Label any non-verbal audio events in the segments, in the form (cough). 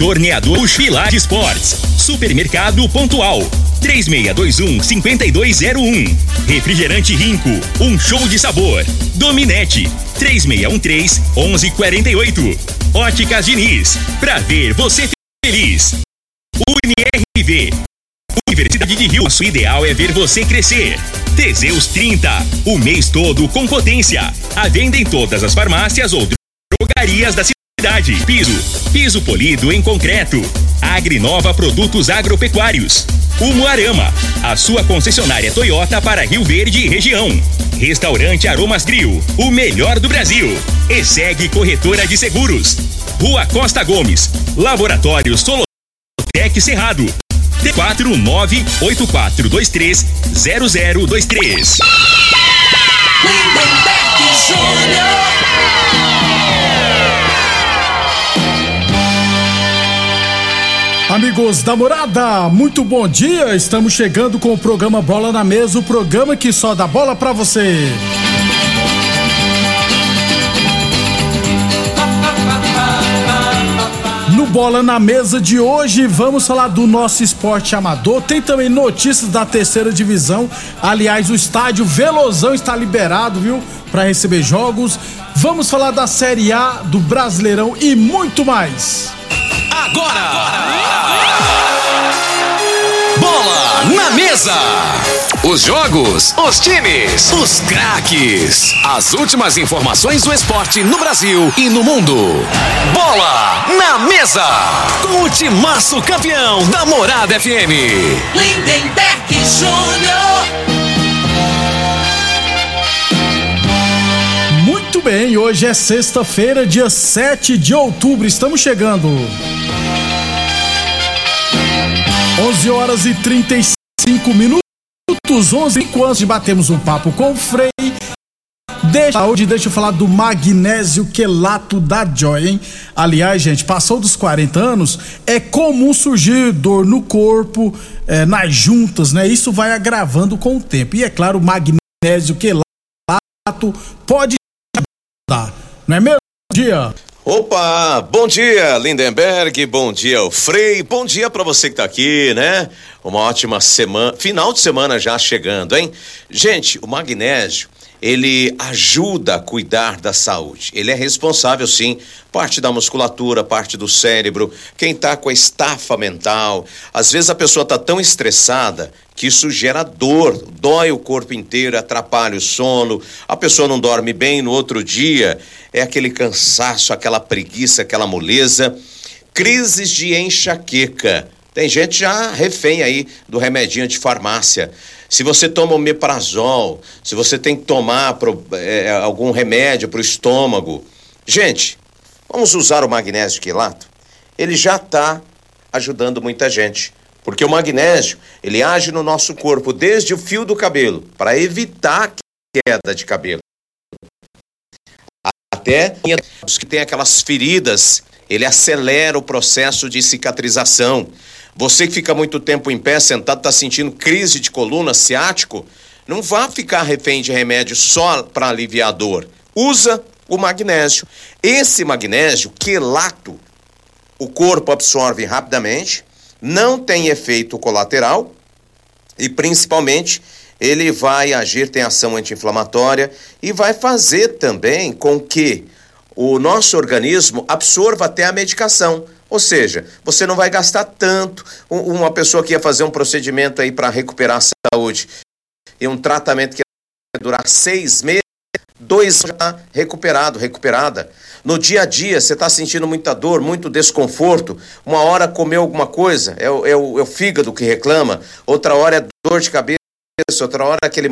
Torneador Pilar Esportes. Supermercado Pontual. 3621 5201. Refrigerante Rinco. Um show de sabor. Dominete. 3613 1148. Óticas Diniz. Pra ver você feliz. UniRV. Universidade de Rio. Nosso ideal é ver você crescer. Teseus 30. O mês todo com potência. A venda em todas as farmácias ou drogarias da cidade. Piso. Piso polido em concreto. Agrinova Produtos Agropecuários. Umuarama. A sua concessionária Toyota para Rio Verde e região. Restaurante Aromas Grill. O melhor do Brasil. E segue Corretora de Seguros. Rua Costa Gomes. Laboratório Solotec Cerrado. T4984230023. Lindenberg Júnior. Amigos da morada, muito bom dia. Estamos chegando com o programa Bola na Mesa o programa que só dá bola pra você. No Bola na Mesa de hoje, vamos falar do nosso esporte amador. Tem também notícias da terceira divisão. Aliás, o estádio Velozão está liberado, viu? Para receber jogos. Vamos falar da Série A, do Brasileirão e muito mais. Agora! Bola na mesa! Os jogos, os times, os craques. As últimas informações do esporte no Brasil e no mundo. Bola na mesa! Com o timaço campeão da Morada FM. Lindenberg Júnior. Muito bem, hoje é sexta-feira, dia 7 de outubro. Estamos chegando. 11 horas e 35 minutos. 11 enquanto batemos um papo com o Frei. Deixa, hoje deixa eu falar do magnésio quelato da Joy, hein? Aliás, gente, passou dos 40 anos, é comum surgir dor no corpo, é, nas juntas, né? Isso vai agravando com o tempo. E é claro, o magnésio quelato pode ajudar, não é mesmo? Dia. Opa, bom dia Lindenberg, bom dia o Frei, bom dia para você que tá aqui, né? Uma ótima semana, final de semana já chegando, hein? Gente, o magnésio, ele ajuda a cuidar da saúde. Ele é responsável sim, parte da musculatura, parte do cérebro, quem tá com a estafa mental. Às vezes a pessoa tá tão estressada que isso gera dor, dói o corpo inteiro, atrapalha o sono, a pessoa não dorme bem no outro dia, é aquele cansaço, aquela preguiça, aquela moleza, crises de enxaqueca. Tem gente já refém aí do remedinho de farmácia. Se você toma omeprazol, se você tem que tomar pro, é, algum remédio para o estômago. Gente, vamos usar o magnésio quilato? Ele já está ajudando muita gente. Porque o magnésio, ele age no nosso corpo desde o fio do cabelo, para evitar queda de cabelo. Até os que têm aquelas feridas, ele acelera o processo de cicatrização. Você que fica muito tempo em pé, sentado, está sentindo crise de coluna, ciático, não vá ficar refém de remédio só para aliviar a dor. Usa o magnésio. Esse magnésio quelato, o corpo absorve rapidamente, não tem efeito colateral e principalmente ele vai agir, tem ação anti-inflamatória e vai fazer também com que o nosso organismo absorva até a medicação. Ou seja, você não vai gastar tanto. Uma pessoa que ia fazer um procedimento aí para recuperar a saúde e um tratamento que ia durar seis meses, dois já recuperado, recuperada. No dia a dia, você está sentindo muita dor, muito desconforto. Uma hora comeu alguma coisa, é o, é, o, é o fígado que reclama. Outra hora é dor de cabeça, outra hora é aquele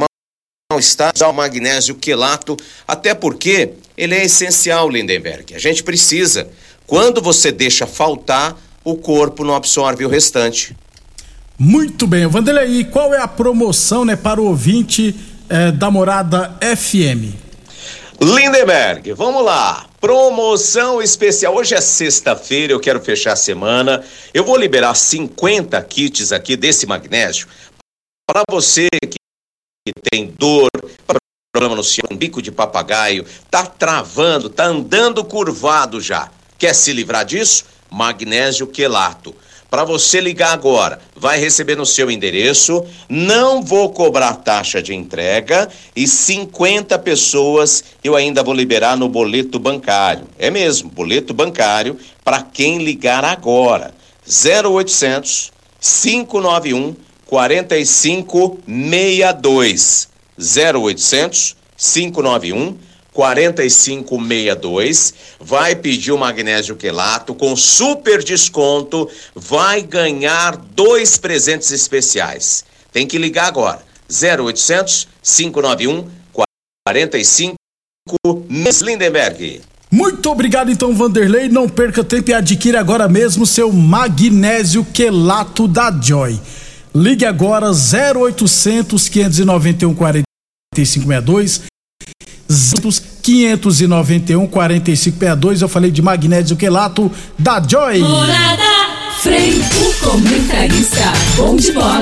mal-estar. O magnésio quelato, até porque ele é essencial, Lindenberg. A gente precisa. Quando você deixa faltar, o corpo não absorve o restante. Muito bem, Vanderlei, qual é a promoção né, para o ouvinte eh, da Morada FM? Lindenberg, vamos lá. Promoção especial. Hoje é sexta-feira, eu quero fechar a semana. Eu vou liberar 50 kits aqui desse magnésio para você que tem dor, problema no seu bico de papagaio, tá travando, tá andando curvado já. Quer se livrar disso? magnésio quelato. Para você ligar agora, vai receber no seu endereço. Não vou cobrar taxa de entrega e 50 pessoas eu ainda vou liberar no boleto bancário. É mesmo, boleto bancário para quem ligar agora. 0800 591 4562. 0800 591 4562, vai pedir o magnésio quelato com super desconto, vai ganhar dois presentes especiais. Tem que ligar agora. 0800 591 45 Lindenberg. Muito obrigado então, Vanderlei. Não perca tempo e adquira agora mesmo seu magnésio quelato da Joy. Ligue agora 0800 591 4562 591 4562. Eu falei de magnésio quelato da Joy. Morada, Frei, o comentarista, bom de bola.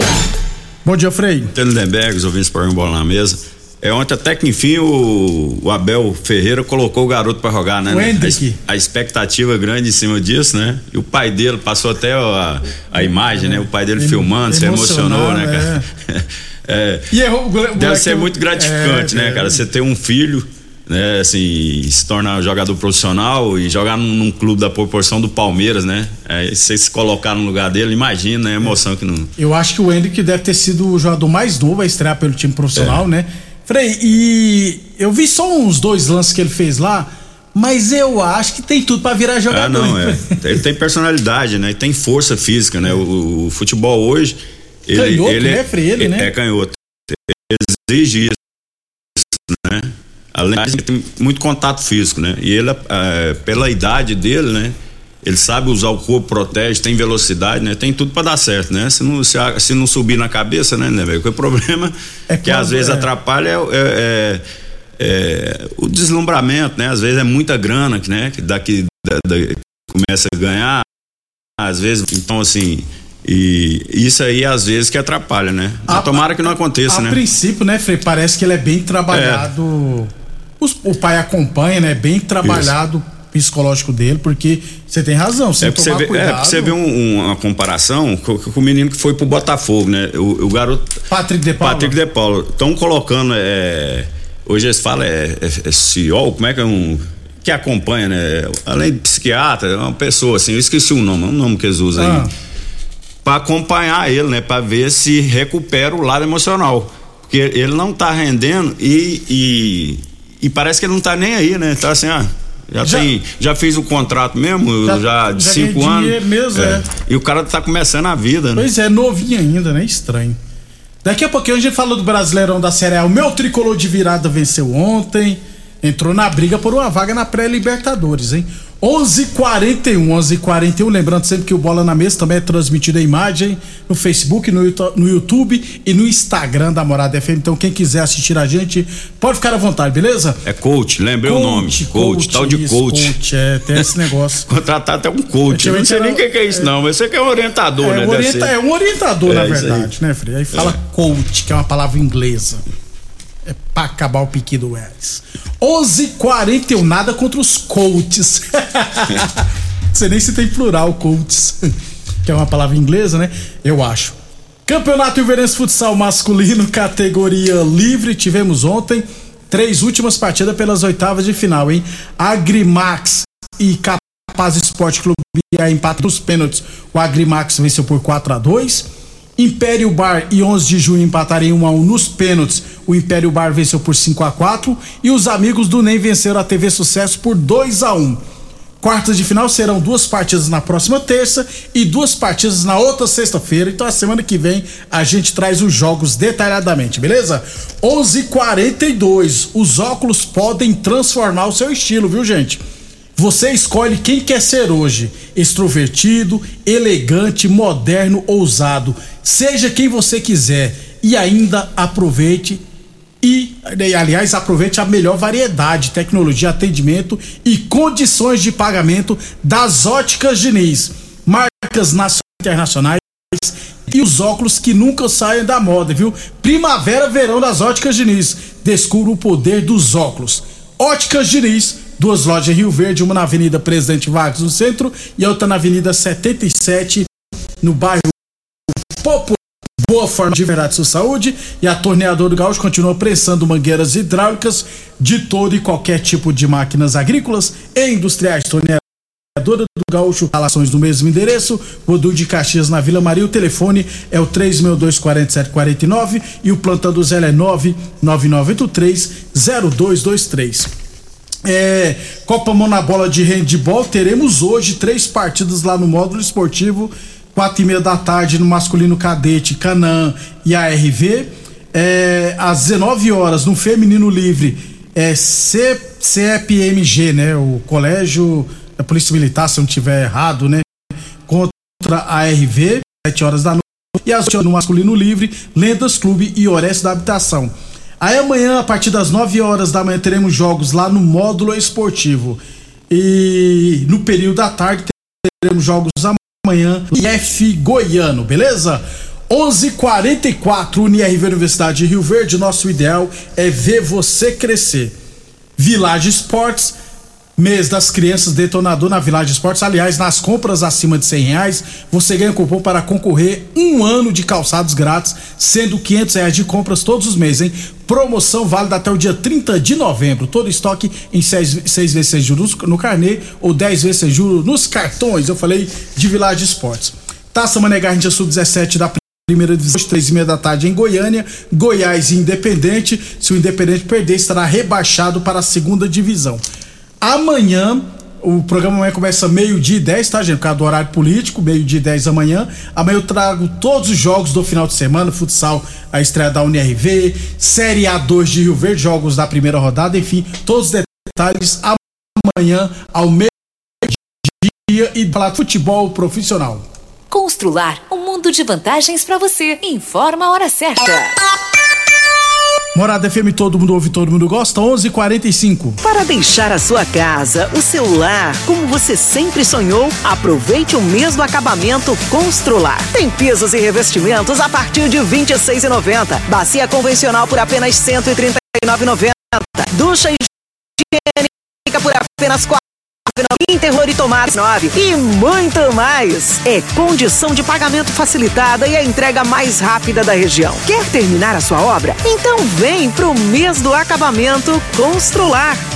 Bom dia, Frei. Lindenberg, os ouvintes põem bola na mesa. É, ontem até que enfim o, o Abel Ferreira colocou o garoto para jogar, né? O. A, a, expectativa grande em cima disso, né? E o pai dele passou até a, a imagem, é, né? O pai dele filmando, se emocionou, né, cara? É. (laughs) É, e errou, deve ser muito gratificante, né, cara? Você ter um filho, né, assim, se tornar jogador profissional e jogar num, num clube da proporção do Palmeiras, né? É, você se colocar no lugar dele, imagina, né? A emoção que não. Eu acho que o Hendrick deve ter sido o jogador mais novo a estrear pelo time profissional, é. né? Frei, e eu vi só uns dois lances que ele fez lá, mas eu acho que tem tudo para virar jogador. Ah, não, é. Ele tem personalidade, né? Tem força física, né? O, o futebol hoje ele, canhoto, ele né, Frei? Ele, né? É canhoto. Exige isso, né? Além de tem muito contato físico, né? E ele, é, pela idade dele, né? Ele sabe usar o corpo, protege, tem velocidade, né? Tem tudo para dar certo, né? Se não, se, se, não subir na cabeça, né, né O problema é que às vezes é. atrapalha é, é, é, o deslumbramento, né? Às vezes é muita grana, né? Que daqui da, da, começa a ganhar, às vezes, então assim, e isso aí, às vezes, que atrapalha, né? A, tomara que não aconteça, a né? A princípio, né, Frei, parece que ele é bem trabalhado. É. Os, o pai acompanha, né? Bem trabalhado isso. psicológico dele, porque você tem razão, você é tomar você vê, cuidado. É, porque você vê um, uma comparação com, com, o menino que foi pro Botafogo, né? O, o garoto... Patrick De Paulo. Patrick De Paulo. Estão colocando, é, hoje eles falam, é, é, é CEO, como é que é um que acompanha, né? Além de psiquiatra, é uma pessoa assim, eu esqueci o nome, é um nome que eles usam ah. aí para acompanhar ele, né? Para ver se recupera o lado emocional. Porque ele não tá rendendo e, e, e parece que ele não tá nem aí, né? Tá assim, ah, já, já, tem, já fiz o contrato mesmo, já, já de já cinco anos. Mesmo, é. é. E o cara tá começando a vida, né? Pois é, novinho ainda, né? Estranho. Daqui a pouquinho a gente falou do Brasileirão da Série A. O meu tricolor de virada venceu ontem. Entrou na briga por uma vaga na pré-Libertadores, hein? 11:41, 11:41. Lembrando sempre que o Bola na Mesa também é transmitido a imagem no Facebook, no, no YouTube e no Instagram da Morada FM. Então quem quiser assistir a gente pode ficar à vontade, beleza? É coach, lembrei coach, o nome. Coach, coach tal de isso, coach. coach. É, tem esse negócio. (laughs) Contratar até um coach. Eu não sei nem o que é isso, não, mas você que é um orientador, é, né? Orienta, é um orientador, é, na verdade, né, Frei? Aí fala é. coach, que é uma palavra inglesa. É pra acabar o pique do Welles. 11:41 nada contra os coaches. (laughs) Sei nem se tem plural coaches, que é uma palavra inglesa, né? Eu acho. Campeonato Ilverense Futsal Masculino, (laughs) categoria livre, tivemos ontem três últimas partidas pelas oitavas de final, hein? Agrimax e Capaz Esporte Clube a empate dos pênaltis. O Agrimax venceu por 4 a 2 Império Bar e 11 de junho empataram 1 a 1 nos pênaltis. O Império Bar venceu por 5 a 4 e os amigos do NEM venceram a TV Sucesso por 2 a 1. Quartas de final serão duas partidas na próxima terça e duas partidas na outra sexta-feira. Então a semana que vem a gente traz os jogos detalhadamente, beleza? 11:42. Os óculos podem transformar o seu estilo, viu, gente? Você escolhe quem quer ser hoje: extrovertido, elegante, moderno, ousado. Seja quem você quiser e ainda aproveite e, aliás, aproveite a melhor variedade, tecnologia, atendimento e condições de pagamento das óticas Diniz. Marcas nacionais e internacionais e os óculos que nunca saem da moda, viu? Primavera, verão das óticas Diniz. Descubra o poder dos óculos. Óticas Diniz duas lojas em Rio Verde, uma na Avenida Presidente Vargas, no centro, e outra na Avenida 77, no bairro Popular. Boa forma de verdade sua saúde e a torneadora do Gaúcho continua prensando mangueiras hidráulicas de todo e qualquer tipo de máquinas agrícolas e industriais. Torneadora do Gaúcho, relações do mesmo endereço, Rodu de Caxias na Vila Maria. O telefone é o 3624749 e o plantão do Zé é 999830223. É, Copa Mão na Bola de Handball, teremos hoje três partidas lá no módulo esportivo quatro e meia da tarde no masculino cadete, Canã e ARV. É, às 19 horas no feminino livre, é C, CEPMG, né? O Colégio da Polícia Militar, se eu não tiver errado, né? Contra a ARV, 7 horas da noite. E às 8 no masculino livre, Lendas Clube e Orestes da Habitação. Aí amanhã, a partir das 9 horas da manhã, teremos jogos lá no módulo esportivo. E no período da tarde teremos jogos amanhã IF Goiano, beleza? 11:44 UniRV Universidade de Rio Verde. Nosso ideal é ver você crescer. Village Esportes Mês das Crianças Detonador na Village Esportes. Aliás, nas compras acima de 100 reais, você ganha cupom para concorrer um ano de calçados grátis, sendo 500 reais de compras todos os meses, hein? Promoção válida até o dia 30 de novembro. Todo estoque em 6 vezes sem juros no carnê ou 10 vezes sem juros nos cartões. Eu falei de Village Esportes. Taça Mané Garrincha Sub-17 da primeira divisão, três e meia da tarde em Goiânia, Goiás e Independente. Se o Independente perder, estará rebaixado para a segunda divisão. Amanhã, o programa amanhã começa meio-dia e 10, tá, gente? Por causa do horário político, meio-dia e 10 amanhã. Amanhã eu trago todos os jogos do final de semana, futsal, a estreia da UNRV, Série A2 de Rio Verde, jogos da primeira rodada, enfim, todos os detalhes amanhã ao meio-dia e falar futebol profissional. Constrular um mundo de vantagens para você. Informa a hora certa. Morada FM, todo mundo ouve, todo mundo gosta. 11:45. Para deixar a sua casa, o seu lar, como você sempre sonhou, aproveite o mesmo acabamento Constrular. Tem pisos e revestimentos a partir de 26,90. Bacia convencional por apenas 139,90. Ducha higiênica por apenas 4 terror e tomate 9 e muito mais. É condição de pagamento facilitada e a entrega mais rápida da região. Quer terminar a sua obra? Então vem pro mês do acabamento Constrular.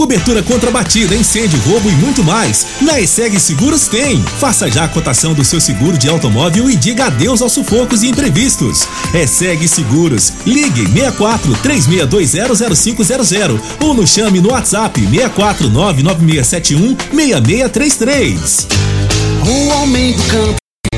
Cobertura contra batida, incêndio, roubo e muito mais. Na ESEG Seguros tem. Faça já a cotação do seu seguro de automóvel e diga adeus aos sufocos e imprevistos. ESEG Seguros. Ligue 64 36200500 ou nos chame no WhatsApp 64 99671 6633. O homem do campo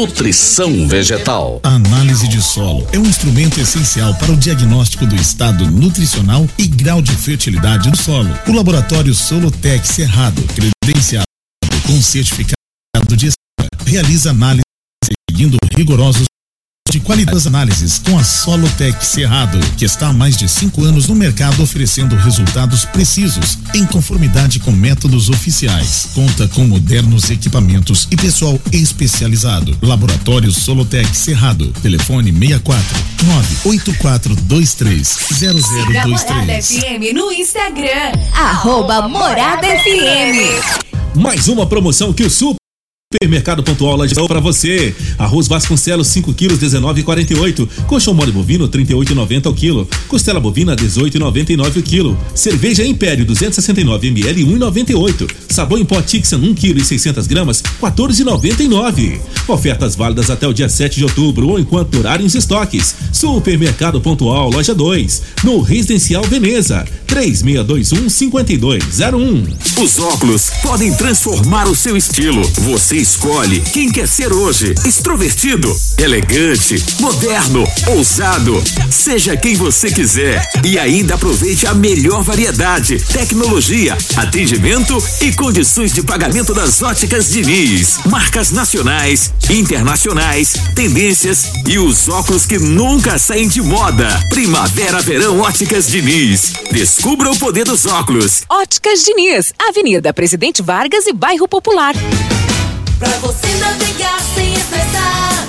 Nutrição Vegetal. Análise de solo é um instrumento essencial para o diagnóstico do estado nutricional e grau de fertilidade do solo. O laboratório Solotec Cerrado, credenciado com certificado de realiza análise seguindo rigorosos de qualidade das análises com a Solotec Cerrado, que está há mais de cinco anos no mercado oferecendo resultados precisos, em conformidade com métodos oficiais. Conta com modernos equipamentos e pessoal especializado. Laboratório Solotec Cerrado. Telefone 64 98423 Siga Morada 0023. FM no Instagram. Arroba Morada FM. Mais uma promoção que o Super Supermercado Pontual Lajeado para você. Arroz Vasconcelos 5 quilos 19,48. Coxão mole bovino 38,90 o quilo. Costela bovina 18,99 o quilo. Cerveja Império 269 ml 1,98. Sabão em pó Tixan 1 quilo e 600 gramas 14,99. Ofertas válidas até o dia 7 de outubro ou enquanto durarem os estoques. Supermercado Pontual Loja 2, no Residencial Veneza, 3621 5201. Os óculos podem transformar o seu estilo. Você escolhe quem quer ser hoje. Extrovertido, elegante, moderno, ousado. Seja quem você quiser. E ainda aproveite a melhor variedade, tecnologia, atendimento e condições de pagamento das óticas Diniz. Marcas nacionais, internacionais, tendências e os óculos que nunca saem de moda. Primavera, verão, óticas Diniz. Descubra o poder dos óculos. Óticas Diniz, Avenida Presidente Vargas e Bairro Popular. Pra você navegar sem estressar,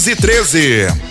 1513.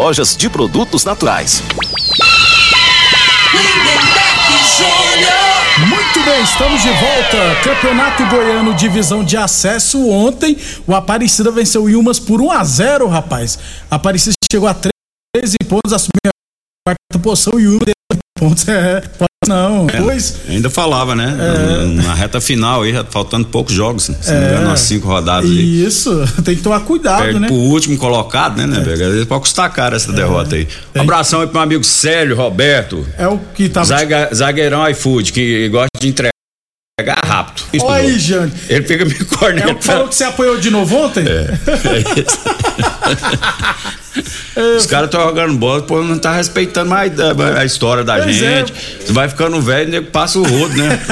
de produtos naturais. Muito bem, estamos de volta. Campeonato Goiano Divisão de Acesso. Ontem, o Aparecida venceu o Ilmas por 1 a 0 rapaz. Aparecida chegou a 13 pontos, assumiu a quarta posição e o Ilmas 13 pontos. (laughs) É, não. É, Pois, ainda falava, né? É. Na reta final aí, faltando poucos jogos, se não me É. engano, umas cinco rodadas ali. isso, (laughs) tem que tomar cuidado, Perde né? pro último colocado, né, né, vezes Pode custar caro essa derrota aí. Um abração aí pro meu amigo Célio Roberto. É o que tava. Zaga- zagueirão iFood, que gosta de entregar rápido. Isso, Olha aí. Jane. Ele fica me É o cornetando. que falou que você apoiou de novo ontem? É (laughs) Os caras estão jogando bola, pô, não tá respeitando mais a, a história da Pois é. gente. Você vai ficando velho, o nego passa o rodo, né? (laughs)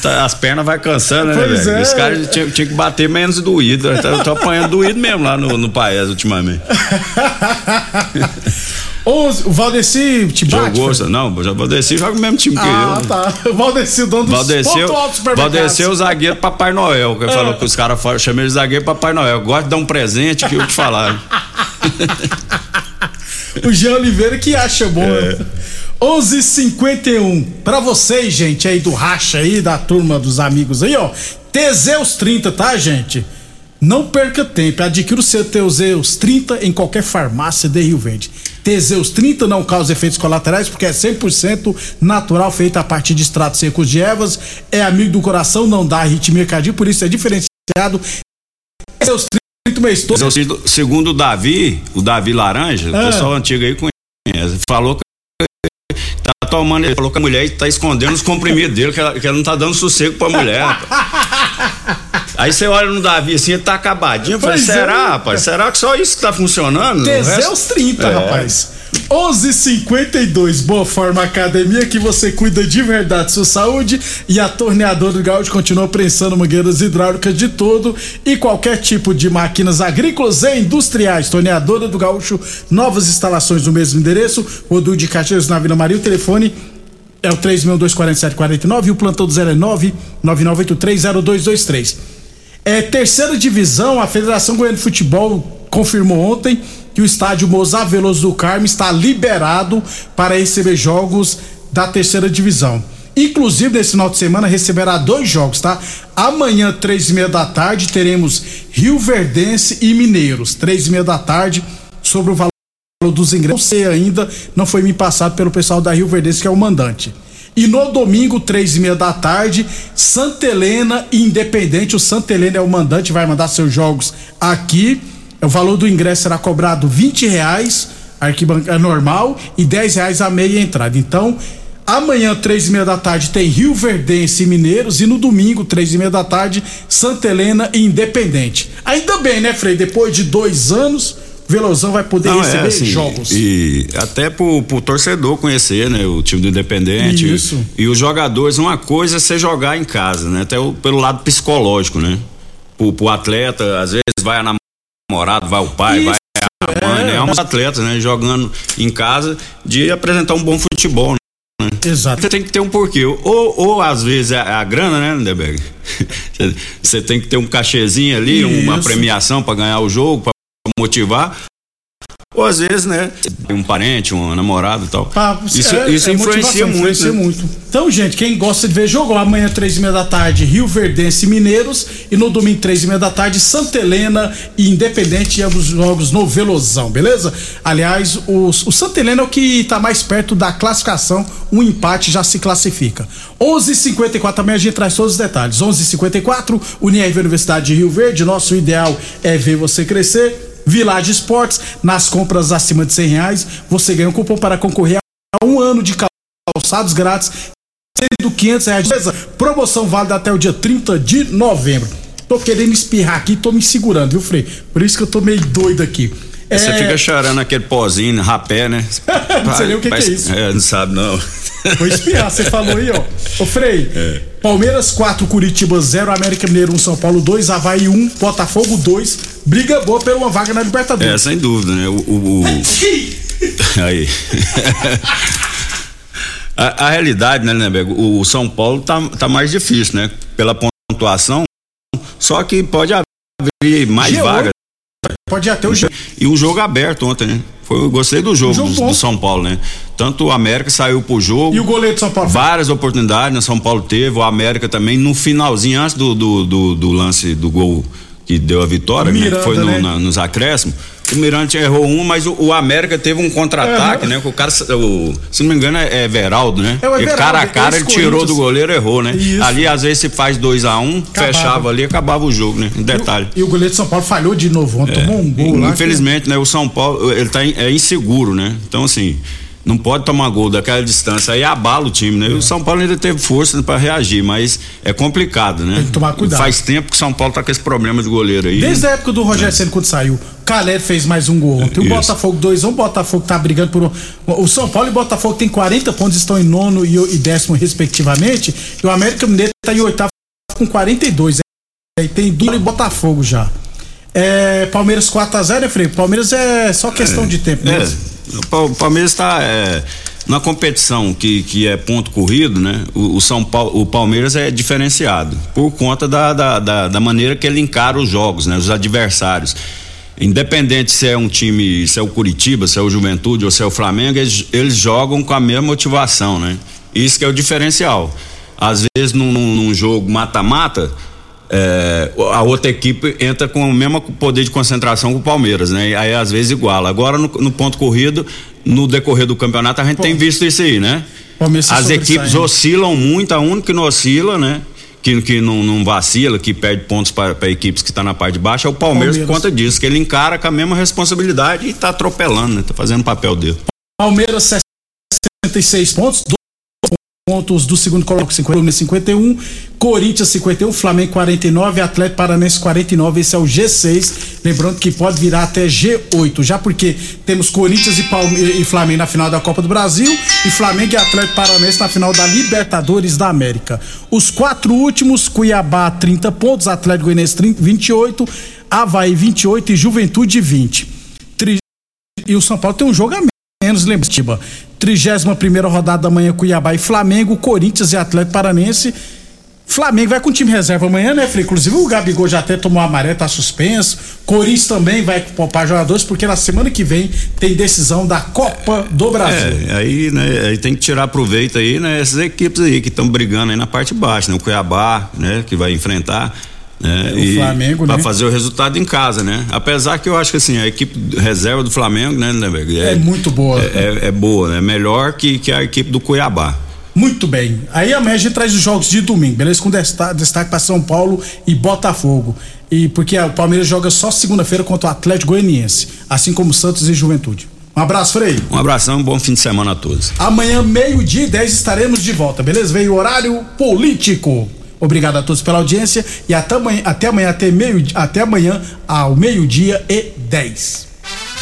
Tá- As pernas vai cansando, né, Pois velho? é. Os caras tinham tinham que bater menos doído. Eu tô, tô apanhando doído mesmo lá no, no país ultimamente. (laughs) 11, o Valdeci te bate? Jogou, não, já Valdeci joga o mesmo time que Ah, eu. tá. (laughs) O Valdeci, o dono dos Valdeci, ponto alto supermercados. Valdeci é o zagueiro Papai Noel, que É. falou que os caras chamam ele de zagueiro Papai Noel. Gosta de dar um presente que eu te falar. (laughs) O Jean Oliveira que acha bom. É. 11:51 Pra vocês, gente, aí do racha aí, da turma dos amigos aí, ó. Teseus 30, tá, gente? Não perca tempo. Adquira o seu Teseus 30 em qualquer farmácia de Rio Verde. Teseus 30 não causa efeitos colaterais porque é 100% natural, feito a partir de extratos secos de ervas. É amigo do coração, não dá arritmia cardíaca, por isso é diferenciado. Teseus 30 o mês todo. Segundo o Davi, o Davi Laranja, o Ah. pessoal antigo aí conhece, falou que tá tomando, ele falou que a mulher tá escondendo os comprimidos dele, que ela, que ela não tá dando sossego pra mulher. (laughs) Aí você olha no Davi assim, ele tá acabadinho. Eu falei, Pois é. será, rapaz? Será que só isso que tá funcionando? Teseus resto- 30, É. rapaz. 11:52 Boa Forma Academia que você cuida de verdade sua saúde e a torneadora do Gaúcho continua prensando mangueiras hidráulicas de todo e qualquer tipo de máquinas agrícolas e industriais. Torneadora do Gaúcho, novas instalações no mesmo endereço, Rodul de Caxias na Vila Maria, o telefone é o 3624749 e o plantão do 09 99830223. É terceira divisão, a Federação Goiana de Futebol confirmou ontem que o estádio Mozar Veloso do Carmo está liberado para receber jogos da terceira divisão. Inclusive, nesse final de semana receberá dois jogos, tá? Amanhã, três e meia da tarde, teremos Rio Verdense e Mineiros. Três e meia da tarde, sobre o valor dos ingressos. Não sei ainda, não foi me passado pelo pessoal da Rio Verdense, que é o mandante. E no domingo, três e meia da tarde, Santa Helena e Independente. O Santa Helena é o mandante, vai mandar seus jogos aqui. O valor do ingresso será cobrado 20 reais, arquibancada normal, e 10 reais a meia entrada. Então, amanhã, três e meia da tarde, tem Rio Verdense e Mineiros, e no domingo, três e meia da tarde, Santa Helena e Independente. Ainda bem, né, Frei? Depois de dois anos, Velozão vai poder Não, receber é, assim, jogos. E até pro, pro torcedor conhecer, né? O time do Independente. Isso. E, os jogadores, uma coisa é você jogar em casa, né? Até o- pelo lado psicológico, né? Pro, pro atleta, às vezes vai a namorada, vai o pai, vai a mãe, né? É uns atletas, né? Jogando em casa de apresentar um bom futebol, né? Exato. Você tem que ter um porquê. Ou, ou às vezes é a grana, né, Lindeberg? (laughs) Você- tem que ter um cachezinho ali, uma Isso. premiação para ganhar o jogo, motivar. Ou às vezes, né, um parente, um namorado e tal. isso É, isso é influencia muito. influencia né? muito. Então, gente, quem gosta de ver jogo, amanhã, três e meia da tarde, Rio Verdense e Mineiros. E no domingo, três e meia da tarde, Santa Helena e Independente, e ambos os jogos no Velozão, beleza? Aliás, o, o Santa Helena é o que tá mais perto da classificação. Um empate já se classifica. 11:54 também a gente traz todos os detalhes. 11:54 Unirv Universidade de Rio Verde. Nosso ideal é ver você crescer. Village Esportes, nas compras acima de 100 reais, você ganha um cupom para concorrer a um ano de calçados grátis, sendo 500 reais. Promoção válida até o dia 30 de novembro. Tô querendo espirrar aqui, tô me segurando, viu, Frei? Por isso que eu tô meio doido aqui. Você É, fica chorando aquele pozinho, rapé, né? (laughs) Não sei nem o que que é isso. É, não sabe não. (laughs) Vou espirrar, você falou aí, ó. Ô, Frei, É. Palmeiras 4, Curitiba 0, América Mineiro 1, São Paulo 2, Havaí 1, Botafogo 2. Briga boa pela uma vaga na É, Libertadores. sem dúvida, né? O, o- o- (laughs) Aí. a, a realidade, né, Lindeberg? O, o São Paulo tá, tá mais difícil, né? Pela pontuação. Só que pode haver mais G8. vagas. Pode ir até o G. E o jogo aberto ontem, né? Foi, eu gostei do jogo, jogo do, do São Paulo, né? Tanto o América saiu pro jogo. E o goleiro de São Paulo? Várias oportunidades, né? São Paulo teve, o América também, no finalzinho, antes do, do, do, do lance do gol que deu a vitória, né? Miranda, Que foi no- né? na- nos acréscimos. O Mirante errou um, mas o, o América teve um contra-ataque, né? Que o cara, o, se não me engano, é, é Veraldo, né? É o e Everaldo, cara a cara, ele tirou do goleiro, errou, né? Isso. Ali, às vezes, se faz 2 a 1 um, Acabava. fechava ali, acabava o jogo, né? Em detalhe. E o goleiro de São Paulo falhou de novo ontem, tomou um gol lá. Infelizmente, né, o São Paulo, ele tá in- é inseguro, né? Então, assim, não pode tomar gol daquela distância, aí abala o time, né? E O São Paulo ainda teve força para reagir, mas é complicado, né? Tem que tomar cuidado. Faz tempo que o São Paulo tá com esse problema de goleiro aí. Desde a época do Rogério Senna quando saiu, Calé fez mais um gol ontem. O Isso. Botafogo 2 1 o Botafogo tá brigando por um. O São Paulo e o Botafogo tem 40 pontos, estão em nono e, e décimo, respectivamente. E o América Mineiro tá em oitavo com 42. Aí tem Duro e Botafogo já. É, Palmeiras 4x0, né, Frei? Palmeiras é só questão de tempo É, mesmo. O Pa- o Palmeiras está na competição que, que é ponto corrido, né? O, o São Paulo, o Palmeiras é diferenciado por conta da, da, da, da maneira que ele encara os jogos, né? Os adversários. Independente se é um time, se é o Curitiba, se é o Juventude ou se é o Flamengo, eles, eles jogam com a mesma motivação, né? Isso que é o diferencial. Às vezes num- num jogo mata-mata, é, a outra equipe entra com o mesmo poder de concentração que o Palmeiras, né? Aí às vezes iguala. Agora no, no ponto corrido, no decorrer do campeonato, a gente tem visto isso aí, né? As equipes oscilam muito, a única que não oscila, né? Que, que não, não vacila, que perde pontos para equipes que estão na parte de baixo, é o Palmeiras, por Palmeiras. conta disso, que ele encara com a mesma responsabilidade e tá atropelando, né? Tá fazendo o papel dele. Palmeiras 66 pontos, 12 pontos do segundo coloco 50, 51, Corinthians 51, Flamengo 49, Atlético Paranense 49, esse é o G6, lembrando que pode virar até G8, já porque temos Corinthians e, Palme e Flamengo na final da Copa do Brasil e Flamengo e Atlético Paranense na final da Libertadores da América. Os quatro últimos, Cuiabá 30 pontos, Atlético Goianiense 30, 28, Havaí 28 e Juventude 20. Tri- E o São Paulo tem um jogo a menos, Lembretiba. 31 primeira rodada da manhã, Cuiabá e Flamengo, Corinthians e Atlético Paranense. Flamengo vai com time reserva amanhã, né, Frei? Inclusive o Gabigol já até tomou a maré, tá suspenso. Corinthians também vai poupar jogadores, porque na semana que vem tem decisão da Copa do Brasil. É, aí, né, aí tem que tirar proveito aí, né, essas equipes aí que estão brigando aí na parte de baixo, né? O Cuiabá, né, que vai enfrentar. Né, É, o Flamengo, pra né? fazer o resultado em casa, né? Apesar que eu acho que assim, a equipe reserva do Flamengo, né, Lindenberg, É muito boa. É, é- é boa, né? Melhor que, que a equipe do Cuiabá. Muito bem. Aí amanhã a gente traz os jogos de domingo, beleza? Com destaque, destaque para São Paulo e Botafogo. E porque o Palmeiras joga só segunda-feira contra o Atlético Goianiense, assim como Santos e Juventude. Um abraço, Frei. Um abração, um bom fim de semana a todos. Amanhã, meio-dia e 10, estaremos de volta, beleza? Veio o horário político. Obrigado a todos pela audiência e até amanhã, até amanhã, até, meio, até amanhã, ao meio-dia e 10.